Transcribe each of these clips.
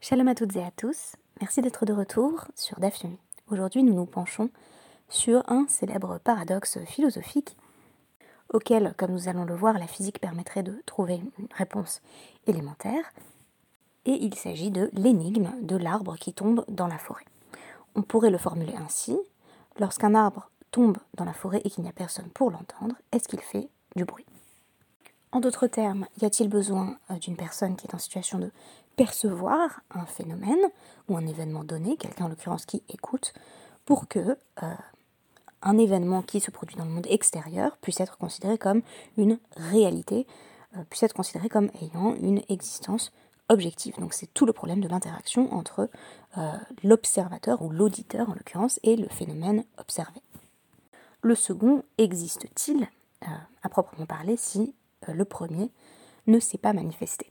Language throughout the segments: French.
Shalom à toutes et à tous, merci d'être de retour sur DAF Aujourd'hui, nous nous penchons sur un célèbre paradoxe philosophique auquel, comme nous allons le voir, la physique permettrait de trouver une réponse élémentaire. Et il s'agit de l'énigme de l'arbre qui tombe dans la forêt. On pourrait le formuler ainsi lorsqu'un arbre tombe dans la forêt et qu'il n'y a personne pour l'entendre, est-ce qu'il fait du bruit? En d'autres termes, y a-t-il besoin euh, d'une personne qui est en situation de percevoir un phénomène ou un événement donné, quelqu'un en l'occurrence qui écoute, pour que euh, un événement qui se produit dans le monde extérieur puisse être considéré comme une réalité, euh, puisse être considéré comme ayant une existence objective. Donc c'est tout le problème de l'interaction entre euh, l'observateur ou l'auditeur en l'occurrence et le phénomène observé. Le second existe-t-il à proprement parler si le premier ne s'est pas manifesté?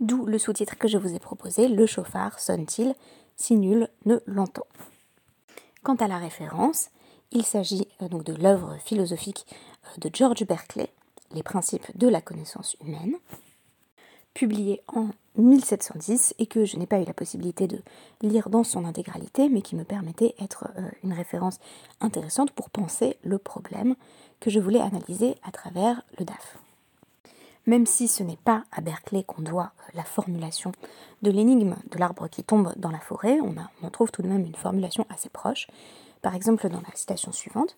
D'où le sous-titre que je vous ai proposé, Le chauffard sonne-t-il? Si nul ne l'entend Quant à la référence, il s'agit euh, donc de l'œuvre philosophique euh, de George Berkeley, Les principes de la connaissance humaine, publiée en 1710 et que je n'ai pas eu la possibilité de lire dans son intégralité, mais qui me permettait d'être euh, une référence intéressante pour penser le problème que je voulais analyser à travers le DAF. Même si ce n'est pas à Berkeley qu'on doit euh, la formulation de l'énigme de l'arbre qui tombe dans la forêt, on, trouve tout de même une formulation assez proche. Par exemple, dans la citation suivante,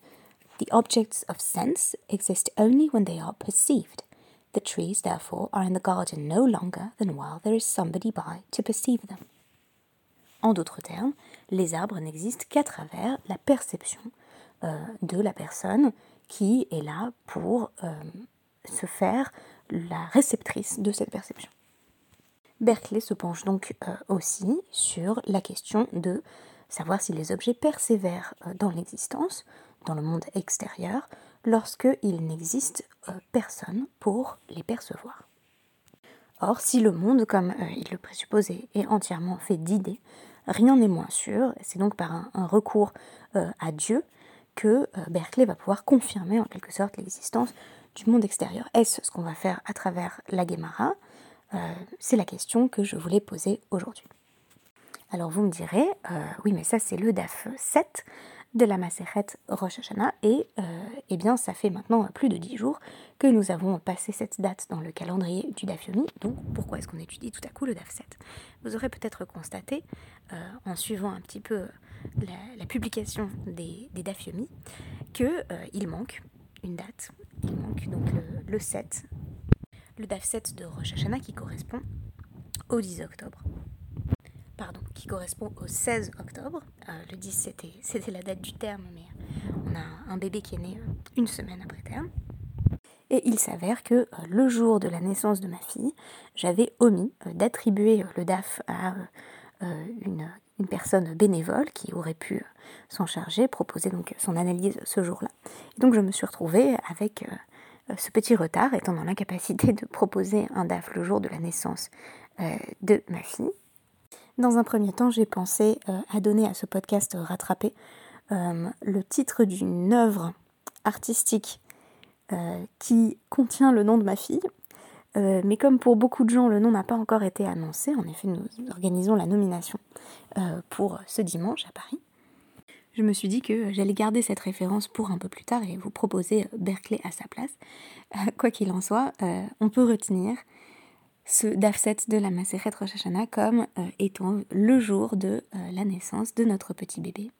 The objects of sense exist only when they are perceived. The trees, therefore, are in the garden no longer than while there is somebody by to perceive them. En d'autres termes, les arbres n'existent qu'à travers la perception euh, de la personne qui est là pour euh, se faire la réceptrice de cette perception. Berkeley se penche donc euh, aussi sur la question de savoir si les objets persévèrent euh, dans l'existence, dans le monde extérieur, lorsqu'il n'existe euh, personne pour les percevoir. Or, si le monde, comme il le présupposait, est entièrement fait d'idées, rien n'est moins sûr, c'est donc par un recours à Dieu que Berkeley va pouvoir confirmer en quelque sorte l'existence du monde extérieur. Est-ce ce qu'on va faire à travers la Gemara euh, C'est la question que je voulais poser aujourd'hui. Alors vous me direz, euh, oui mais ça c'est le DAF 7 de la Maseret Rosh Hashanah et euh, eh bien ça fait maintenant plus de 10 jours que nous avons passé cette date dans le calendrier du DAF Yomi, donc pourquoi est-ce qu'on étudie tout à coup le DAF 7 Vous aurez peut-être constaté, en suivant un petit peu la, publication des, des DAF Yomi, qu'il manque une date. Le, 7, le DAF 7 de Rosh qui correspond au 10 octobre. Pardon, qui correspond au 16 octobre. Euh, le 10 c'était, la date du terme, mais on a un bébé qui est né euh, une semaine après terme. Et il s'avère que euh, le jour de la naissance de ma fille, j'avais omis d'attribuer le DAF à une, une personne bénévole qui aurait pu s'en charger, proposer donc son analyse ce jour-là. donc je me suis retrouvée avec euh, ce petit retard, étant dans l'incapacité de proposer un DAF le jour de la naissance euh, de ma fille. Dans un premier temps, j'ai pensé euh, à donner à ce podcast rattrapé le titre d'une œuvre artistique qui contient le nom de ma fille, euh, mais comme pour beaucoup de gens, le nom n'a pas encore été annoncé, en effet, nous organisons la nomination euh, pour ce dimanche à Paris. Je me suis dit que j'allais garder cette référence pour un peu plus tard et vous proposer Berkeley à sa place. Euh, quoi qu'il en soit, on peut retenir ce dafset de la Maseret Rosh comme étant le jour de la naissance de notre petit bébé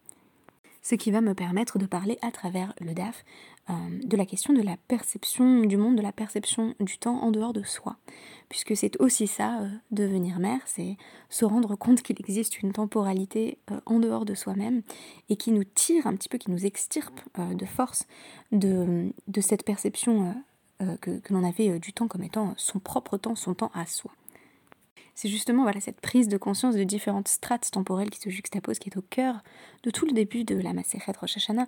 ce qui va me permettre de parler à travers le DAF euh, de la question de la perception du monde, de la perception du temps en dehors de soi. Puisque c'est aussi ça, euh, devenir mère, c'est se rendre compte qu'il existe une temporalité euh, en dehors de soi-même et qui nous tire un petit peu, qui nous extirpe de force de, cette perception que l'on avait du temps comme étant son propre temps, son temps à soi c'est justement voilà, cette prise de conscience de différentes strates temporelles qui se juxtaposent, qui est au cœur de tout le début de la Maseret Rosh Hashanah.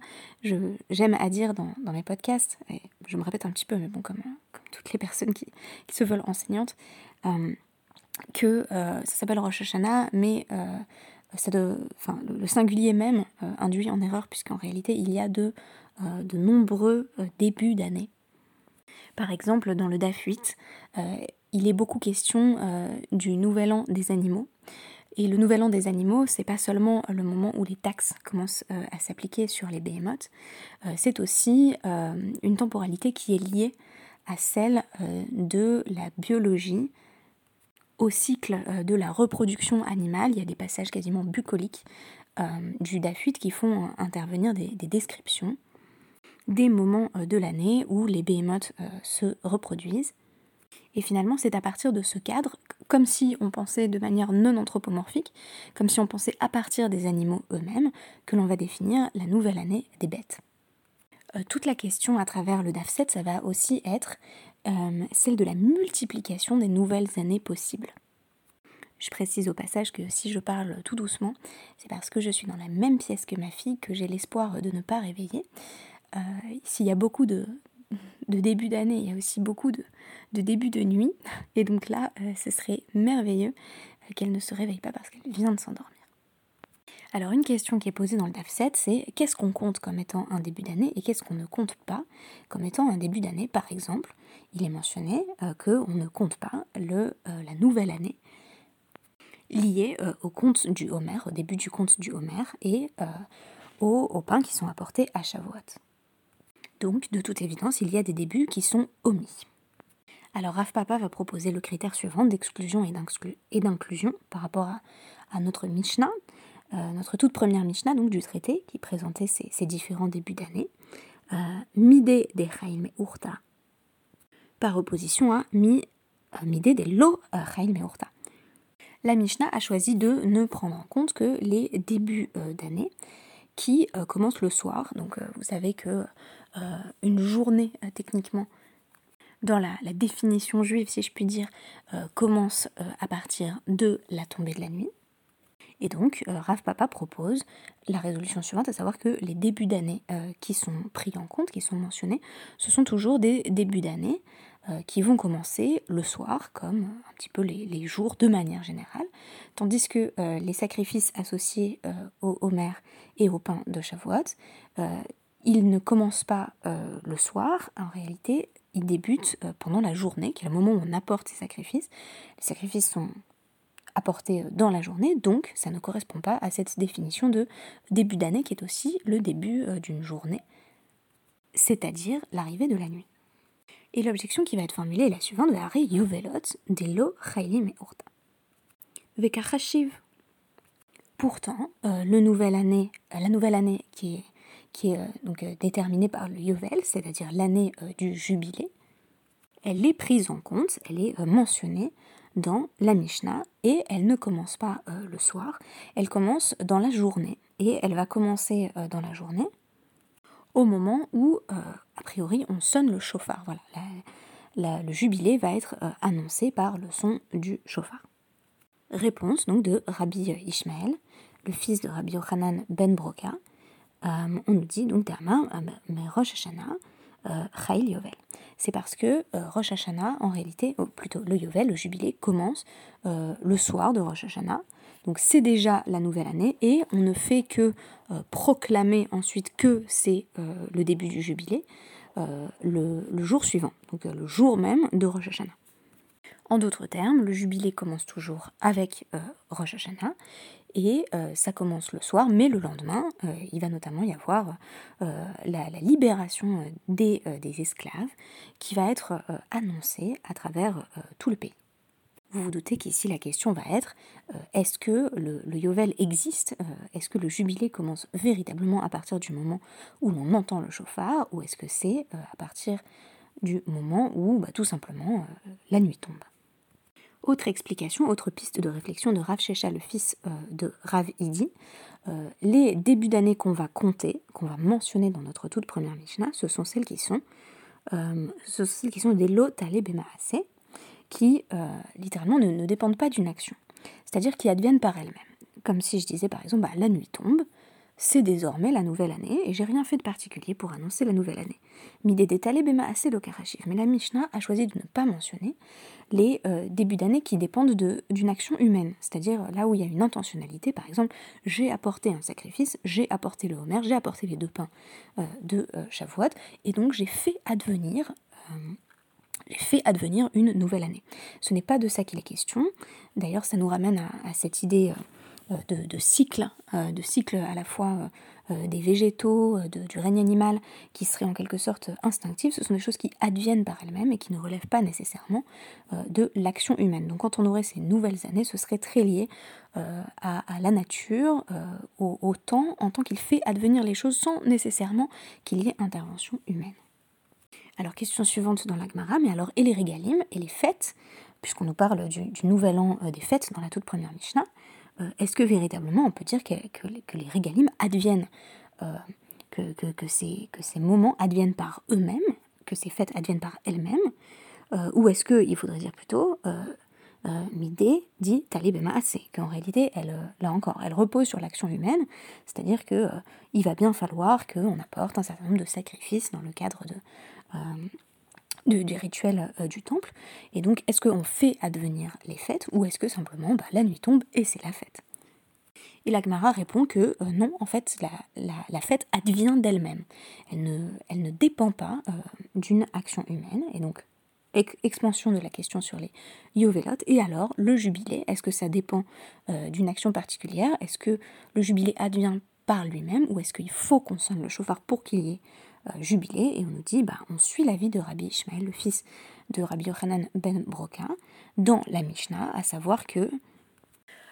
J'aime à dire dans, mes podcasts, et je me répète un petit peu, mais bon, comme, toutes les personnes qui, se veulent enseignantes, euh, que euh, ça s'appelle Rosh Hashanah, mais euh, ça de, le, singulier même induit en erreur, puisqu'en réalité, il y a de, de nombreux débuts d'année. Par exemple, dans le DAF 8, il est beaucoup question euh, du nouvel an des animaux, Et le nouvel an des animaux, c'est pas seulement le moment où les taxes commencent à s'appliquer sur les behemoths, c'est aussi une temporalité qui est liée à celle de la biologie, au cycle de la reproduction animale. Il y a des passages quasiment bucoliques du Dafuit qui font intervenir des descriptions des moments euh, de l'année où les behemoths euh, se reproduisent. Et finalement, c'est à partir de ce cadre, comme si on pensait de manière non anthropomorphique, comme si on pensait à partir des animaux eux-mêmes, que l'on va définir la nouvelle année des bêtes. Euh, toute la question à travers le DAF7, ça va aussi être celle de la multiplication des nouvelles années possibles. Je précise au passage que si je parle tout doucement, c'est parce que je suis dans la même pièce que ma fille que j'ai l'espoir de ne pas réveiller. Euh, s'il y a beaucoup de, de début d'année, il y a aussi beaucoup de, de début de nuit. Et donc là, euh, ce serait merveilleux euh, qu'elle ne se réveille pas parce qu'elle vient de s'endormir. Alors une question qui est posée dans le DAF 7, c'est qu'est-ce qu'on compte comme étant un début d'année et qu'est-ce qu'on ne compte pas comme étant un début d'année? Par exemple, il est mentionné qu'on ne compte pas la nouvelle année liée au conte du Homer, au début du conte du Homer et aux, aux, pains qui sont apportés à Shavuot. Donc, de toute évidence, il y a des débuts qui sont omis. Alors, Raf Papa va proposer le critère suivant d'exclusion et d'inclusion par rapport à, notre Mishnah, euh, notre toute première Mishnah donc du traité qui présentait ces, différents débuts d'année. Euh, Midé des Chaim Urta par opposition à mi, euh, Midé des Lo Chaim Urta. La Mishnah a choisi de ne prendre en compte que les débuts d'année qui commencent le soir. Donc, vous savez que euh, une journée euh, techniquement dans la, définition juive, si je puis dire, euh, commence à partir de la tombée de la nuit. Et donc, Rav Papa propose la résolution suivante, à savoir que les débuts d'année qui sont pris en compte, qui sont mentionnés, ce sont toujours des débuts d'année qui vont commencer le soir, comme un petit peu les, jours de manière générale, tandis que les sacrifices associés au Homer et au pain de Shavuot il ne commence pas euh, le soir, en réalité, il débute euh, pendant la journée, qui est le moment où on apporte ses sacrifices. Les sacrifices sont apportés euh, dans la journée, donc ça ne correspond pas à cette définition de début d'année qui est aussi le début d'une journée, c'est-à-dire l'arrivée de la nuit. Et l'objection qui va être formulée est la suivante Yovelot Delo Chaylim Urta. Vekachashiv. Pourtant, le nouvelle année, la nouvelle année qui est qui est euh, donc euh, déterminée par le Yovel, c'est-à-dire l'année euh, du jubilé, elle est prise en compte, elle est mentionnée dans la Mishnah et elle ne commence pas le soir, elle commence dans la journée et elle va commencer dans la journée au moment où, priori, on sonne le chauffard. Le jubilé va être annoncé par le son du chauffard. Réponse donc de Rabbi Ishmael, le fils de Rabbi Yochanan ben Broka, euh, on nous dit donc Dama, euh, mais Rosh Hashanah, euh, Yovel. C'est parce que Rosh Hashanah, en réalité, ou plutôt le Yovel, le jubilé, commence le soir de Rosh Hashanah. Donc c'est déjà la nouvelle année et on ne fait que proclamer ensuite que c'est le début du jubilé le, le, jour suivant, donc le jour même de Rosh Hashanah. En d'autres termes, le jubilé commence toujours avec Rosh Hashanah et euh, ça commence le soir, mais le lendemain, euh, il va notamment y avoir euh, la, libération des, esclaves qui va être annoncée à travers tout le pays. Vous vous doutez qu'ici la question va être est-ce que le, Yovel existe Est-ce que le jubilé commence véritablement à partir du moment où l'on entend le chauffard Ou est-ce que c'est à partir du moment où bah, tout simplement la nuit tombe? Autre explication, autre piste de réflexion de Rav Shesha, le fils euh, de Rav Idi. Euh, les débuts d'année qu'on va compter, qu'on va mentionner dans notre toute première Mishnah, ce sont celles qui sont, euh, ce sont celles qui sont des lotale bemaase, qui littéralement ne, dépendent pas d'une action, c'est-à-dire qui adviennent par elles-mêmes. Comme si je disais par exemple, bah, la nuit tombe, c'est désormais la nouvelle année et j'ai rien fait de particulier pour annoncer la nouvelle année. Midé détalé bema assez Mais la Mishnah a choisi de ne pas mentionner les euh, débuts d'année qui dépendent d'une action humaine, c'est-à-dire là où il y a une intentionnalité, par exemple, j'ai apporté un sacrifice, j'ai apporté le homer, j'ai apporté les deux pains euh, de euh, Shavuot, et donc j'ai fait advenir fait advenir une nouvelle année. Ce n'est pas de ça qu'il est question. D'ailleurs, ça nous ramène à, cette idée euh, de, cycle, euh, de cycle à la fois euh, des végétaux, du règne animal, qui serait en quelque sorte instinctif. Ce sont des choses qui adviennent par elles-mêmes et qui ne relèvent pas nécessairement de l'action humaine. Donc quand on aurait ces nouvelles années, ce serait très lié à, la nature, au, au temps, en tant qu'il fait advenir les choses sans nécessairement qu'il y ait intervention humaine. Alors, question suivante dans l'Agmara, mais alors, et les régalim et les fêtes, puisqu'on nous parle du, nouvel an euh, des fêtes dans la toute première Mishnah, euh, est-ce que véritablement on peut dire que, les régalim adviennent, euh, que, ces, moments adviennent par eux-mêmes, que ces fêtes adviennent par elles-mêmes, ou est-ce qu'il faudrait dire plutôt Midé dit talibema assez, qu'en réalité, elle, là encore, elle repose sur l'action humaine, c'est-à-dire que il va bien falloir qu'on apporte un certain nombre de sacrifices dans le cadre de, euh, du, rituel euh, du temple. Et donc, est-ce qu'on fait advenir les fêtes ou est-ce que simplement bah, la nuit tombe et c'est la fête? Et l'Agmara répond que euh, non, en fait, la, fête advient d'elle-même. Elle ne, dépend pas d'une action humaine. Et donc, expansion de la question sur les yovelotes. Et alors, le jubilé, est-ce que ça dépend d'une action particulière? Est-ce que le jubilé advient par lui-même ou est-ce qu'il faut qu'on sonne le chauffard pour qu'il y ait jubilé, et on nous dit, bah, on suit l'avis de Rabbi Ishmael, le fils de Rabbi Yochanan ben Broka, dans la Mishnah, à savoir que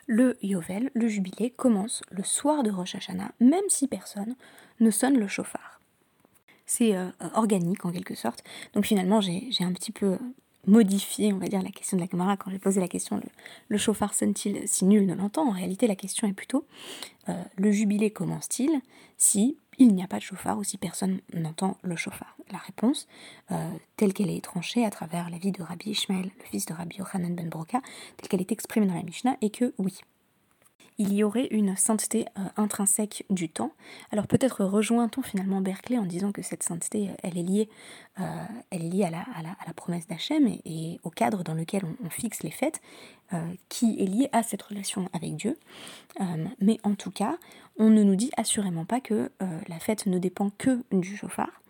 le Yovel, le jubilé, commence le soir de Rosh Hashanah, même si personne ne sonne le chauffard. C'est euh, organique en quelque sorte. Donc finalement, j'ai un petit peu modifié, on va dire, la question de la caméra quand j'ai posé la question le, le chauffard sonne-t-il si nul ne l'entend? En réalité, la question est plutôt euh, le jubilé commence-t-il si il n'y a pas de chauffard ou si personne n'entend le chauffard La réponse, euh, telle qu'elle est tranchée à travers la vie de Rabbi Ishmael, le fils de Rabbi Yochanan ben Broka, telle qu'elle est exprimée dans la Mishnah, est que oui, il y aurait une sainteté euh, intrinsèque du temps. Alors peut-être rejoint-on finalement Berkeley en disant que cette sainteté, euh, elle est liée, liée à, la, promesse d'Hachem et, au cadre dans lequel on, fixe les fêtes, qui est lié à cette relation avec Dieu. mais en tout cas, on ne nous dit assurément pas que la fête ne dépend que du chauffard,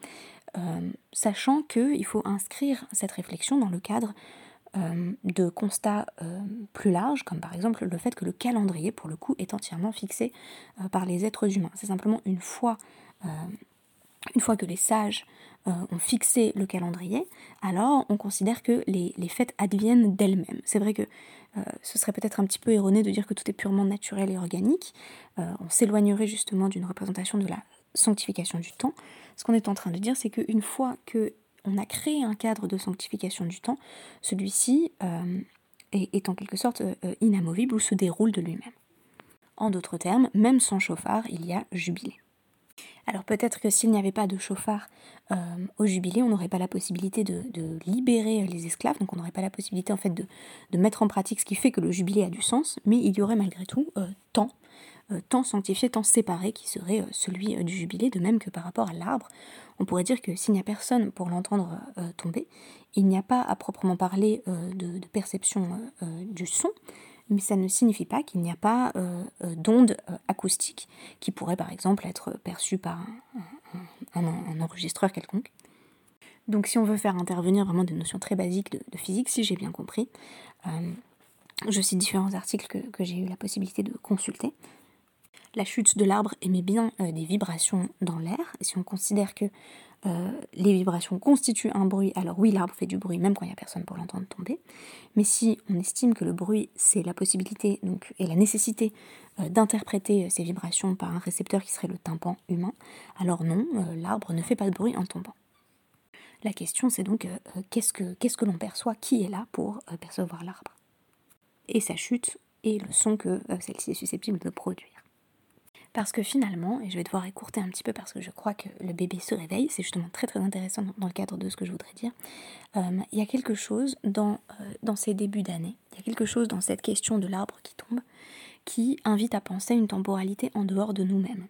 sachant qu'il faut inscrire cette réflexion dans le cadre euh, de constats euh, plus larges, comme par exemple le fait que le calendrier, pour le coup, est entièrement fixé euh, par les êtres humains. C'est simplement une fois, une fois que les sages ont fixé le calendrier, alors on considère que les, les fêtes adviennent d'elles-mêmes. C'est vrai que ce serait peut-être un petit peu erroné de dire que tout est purement naturel et organique. on s'éloignerait justement d'une représentation de la sanctification du temps. Ce qu'on est en train de dire, c'est qu'une fois que on a créé un cadre de sanctification du temps, celui-ci euh, est, en quelque sorte euh, inamovible ou se déroule de lui-même. En d'autres termes, même sans chauffard, il y a jubilé. Alors peut-être que s'il n'y avait pas de chauffard euh, au jubilé, on n'aurait pas la possibilité de, libérer les esclaves, donc on n'aurait pas la possibilité en fait de, mettre en pratique ce qui fait que le jubilé a du sens, mais il y aurait malgré tout tant euh, tant sanctifié, tant séparé qui serait euh, celui euh, du jubilé, de même que par rapport à l'arbre. On pourrait dire que s'il n'y a personne pour l'entendre tomber, il n'y a pas à proprement parler de, perception du son, mais ça ne signifie pas qu'il n'y a pas d'onde acoustique qui pourrait par exemple être perçue par un, enregistreur quelconque. Donc si on veut faire intervenir vraiment des notions très basiques de, physique, si j'ai bien compris, je cite différents articles que j'ai eu la possibilité de consulter la chute de l'arbre émet bien euh, des vibrations dans l'air. Si on considère que euh, les vibrations constituent un bruit, alors oui, l'arbre fait du bruit même quand il n'y a personne pour l'entendre tomber. Mais si on estime que le bruit, c'est la possibilité donc, et la nécessité euh, d'interpréter ces vibrations par un récepteur qui serait le tympan humain, alors non, l'arbre ne fait pas de bruit en tombant. La question c'est donc qu'est-ce que, qu'est-ce que l'on perçoit, qui est là pour percevoir l'arbre? Et sa chute et le son que celle-ci est susceptible de produire. Parce que finalement, et je vais devoir écourter un petit peu parce que je crois que le bébé se réveille, c'est justement très très intéressant dans le cadre de ce que je voudrais dire, euh, il y a quelque chose euh, dans ces débuts d'année, il y a quelque chose dans cette question de l'arbre qui tombe, qui invite à penser une temporalité en dehors de nous-mêmes.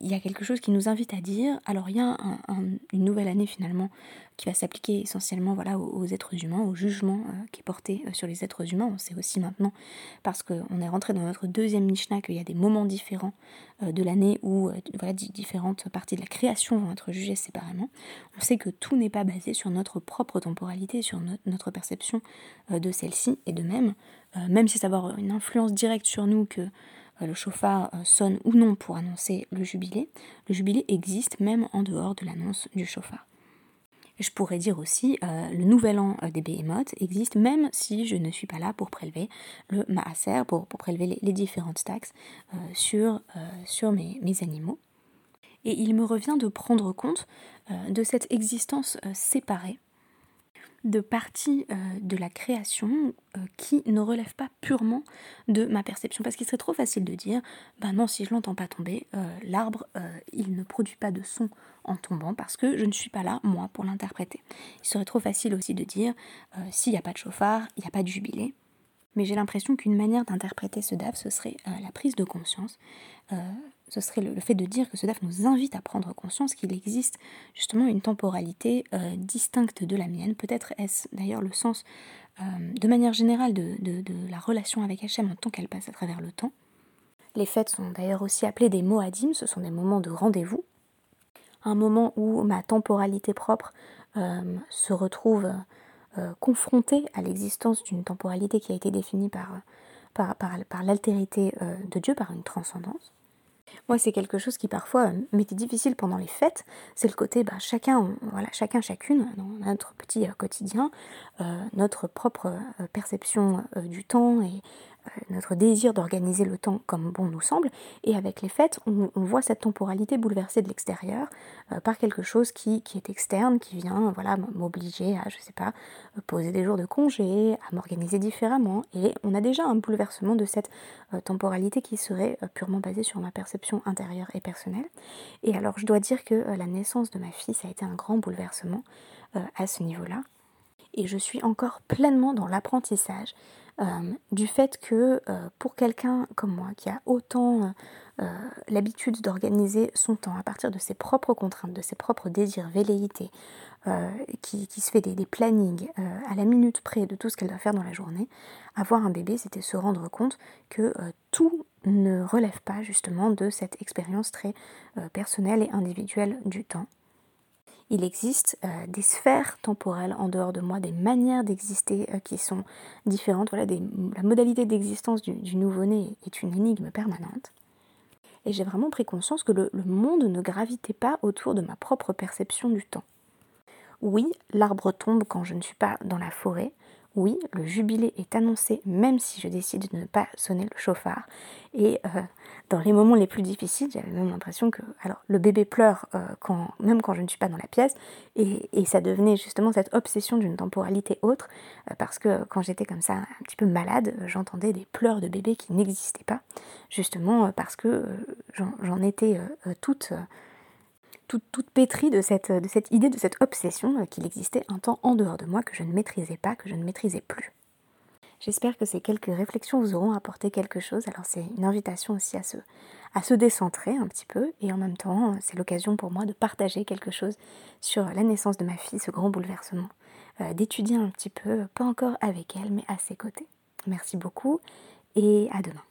il y a quelque chose qui nous invite à dire, alors il y a une nouvelle année finalement qui va s'appliquer essentiellement voilà, aux, êtres humains, au jugement euh, qui est porté euh, sur les êtres humains. On sait aussi maintenant, parce qu'on est rentré dans notre deuxième Mishnah, qu'il y a des moments différents euh, de l'année où voilà, différentes parties de la création vont être jugées séparément. On sait que tout n'est pas basé sur notre propre temporalité, sur notre perception de celle-ci, et de même, même si ça va avoir une influence directe sur nous que le chauffard sonne ou non pour annoncer le jubilé, le jubilé existe même en dehors de l'annonce du chauffard. Je pourrais dire aussi, euh, le nouvel an euh, des Behemoth existe même si je ne suis pas là pour prélever le maaser, pour, prélever les, différentes taxes euh, sur, mes, animaux. Et il me revient de prendre compte de cette existence séparée de parties euh, de la création euh, qui ne relèvent pas purement de ma perception. Parce qu'il serait trop facile de dire, ben non, si je l'entends pas tomber, euh, l'arbre, il ne produit pas de son en tombant parce que je ne suis pas là, moi, pour l'interpréter. Il serait trop facile aussi de dire, s'il n'y a pas de chauffard, il n'y a pas de jubilé. Mais j'ai l'impression qu'une manière d'interpréter ce DAF, ce serait la prise de conscience ce serait le, fait de dire que ce DAF nous invite à prendre conscience qu'il existe justement une temporalité euh, distincte de la mienne. Peut-être est-ce d'ailleurs le sens euh, de manière générale de, la relation avec Hachem en tant qu'elle passe à travers le temps. Les fêtes sont d'ailleurs aussi appelées des moadim, ce sont des moments de rendez-vous, un moment où ma temporalité propre euh, se retrouve confrontée à l'existence d'une temporalité qui a été définie par, l'altérité de Dieu, par une transcendance. Moi, c'est quelque chose qui parfois euh, m'était difficile pendant les fêtes. C'est le côté, bah, chacun, voilà, chacun, chacune, dans notre petit euh, quotidien, euh, notre propre perception du temps et notre désir d'organiser le temps comme bon nous semble, et avec les fêtes, on, voit cette temporalité bouleversée de l'extérieur euh, par quelque chose qui, est externe, qui vient voilà, m'obliger à, je sais pas, poser des jours de congé, à m'organiser différemment, et on a déjà un bouleversement de cette euh, temporalité qui serait purement basée sur ma perception intérieure et personnelle. Et alors je dois dire que la naissance de ma fille, ça a été un grand bouleversement à ce niveau-là. Et je suis encore pleinement dans l'apprentissage euh, du fait que euh, pour quelqu'un comme moi qui a autant euh, l'habitude d'organiser son temps à partir de ses propres contraintes, de ses propres désirs, velléités, qui, se fait des, des plannings à la minute près de tout ce qu'elle doit faire dans la journée, avoir un bébé, c'était se rendre compte que tout ne relève pas justement de cette expérience très personnelle et individuelle du temps il existe euh, des sphères temporelles en dehors de moi, des manières d'exister euh, qui sont différentes. Voilà, la modalité d'existence du, nouveau-né est une énigme permanente. Et j'ai vraiment pris conscience que le, monde ne gravitait pas autour de ma propre perception du temps. Oui, l'arbre tombe quand je ne suis pas dans la forêt. Oui, le jubilé est annoncé même si je décide de ne pas sonner le chauffard. Et euh, dans les moments les plus difficiles, j'avais même l'impression que alors le bébé pleure euh, quand, même quand je ne suis pas dans la pièce, et, ça devenait justement cette obsession d'une temporalité autre, euh, parce que quand j'étais comme ça un petit peu malade, j'entendais des pleurs de bébé qui n'existaient pas, justement parce que j'en étais toute, toute, pétrie de cette, idée, de cette obsession qu'il existait un temps en dehors de moi que je ne maîtrisais pas, que je ne maîtrisais plus. J'espère que ces quelques réflexions vous auront apporté quelque chose. Alors c'est une invitation aussi à se, décentrer un petit peu et en même temps c'est l'occasion pour moi de partager quelque chose sur la naissance de ma fille, ce grand bouleversement, euh, d'étudier un petit peu, pas encore avec elle mais à ses côtés. Merci beaucoup et à demain.